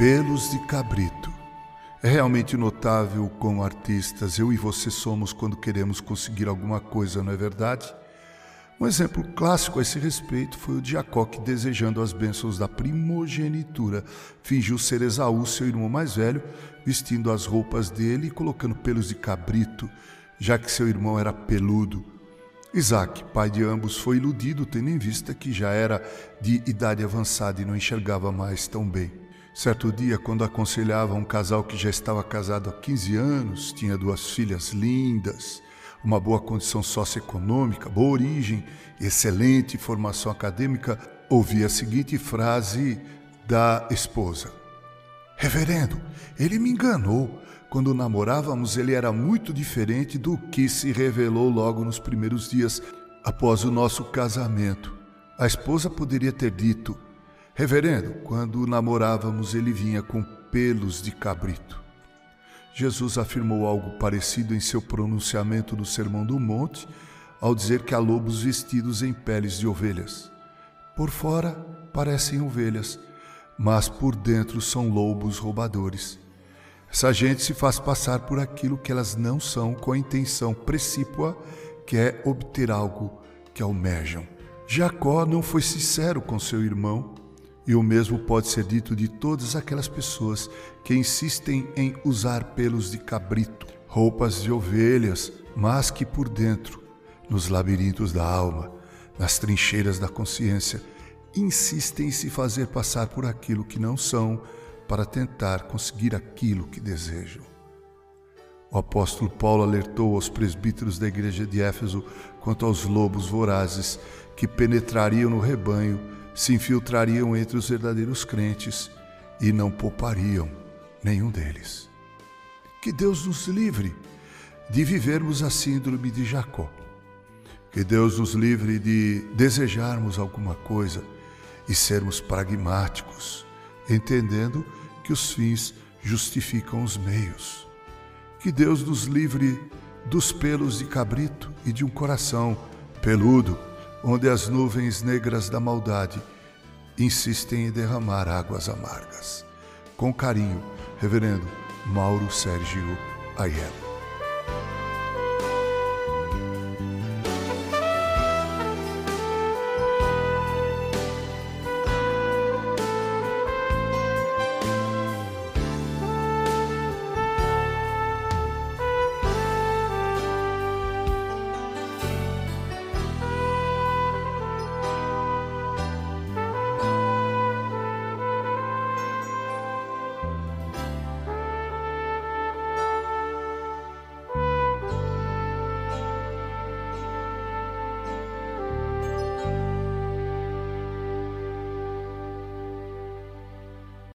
Pelos de cabrito. É realmente notável como artistas eu e você somos quando queremos conseguir alguma coisa, não é verdade? Um exemplo clássico a esse respeito foi o de Jacó que, desejando as bênçãos da primogenitura, fingiu ser Esaú, seu irmão mais velho, vestindo as roupas dele e colocando pelos de cabrito, já que seu irmão era peludo. Isaac, pai de ambos, foi iludido, tendo em vista que já era de idade avançada e não enxergava mais tão bem. Certo dia, quando aconselhava um casal que já estava casado há 15 anos, tinha duas filhas lindas, uma boa condição socioeconômica, boa origem, excelente formação acadêmica, ouvi a seguinte frase da esposa: Reverendo, ele me enganou. Quando namorávamos, ele era muito diferente do que se revelou logo nos primeiros dias após o nosso casamento. A esposa poderia ter dito: Reverendo, quando namorávamos, ele vinha com pelos de cabrito. Jesus afirmou algo parecido em seu pronunciamento do Sermão do Monte, ao dizer que há lobos vestidos em peles de ovelhas. Por fora parecem ovelhas, mas por dentro são lobos roubadores. Essa gente se faz passar por aquilo que elas não são com a intenção precípua que é obter algo que almejam. Jacó não foi sincero com seu irmão e o mesmo pode ser dito de todas aquelas pessoas que insistem em usar pelos de cabrito, roupas de ovelhas, mas que por dentro, nos labirintos da alma, nas trincheiras da consciência, insistem em se fazer passar por aquilo que não são para tentar conseguir aquilo que desejam. O apóstolo Paulo alertou aos presbíteros da igreja de Éfeso quanto aos lobos vorazes que penetrariam no rebanho se infiltrariam entre os verdadeiros crentes e não poupariam nenhum deles. Que Deus nos livre de vivermos a síndrome de Jacó. Que Deus nos livre de desejarmos alguma coisa e sermos pragmáticos, entendendo que os fins justificam os meios. Que Deus nos livre dos pelos de cabrito e de um coração peludo onde as nuvens negras da maldade insistem em derramar águas amargas. Com carinho, Reverendo Mauro Sérgio Aiello.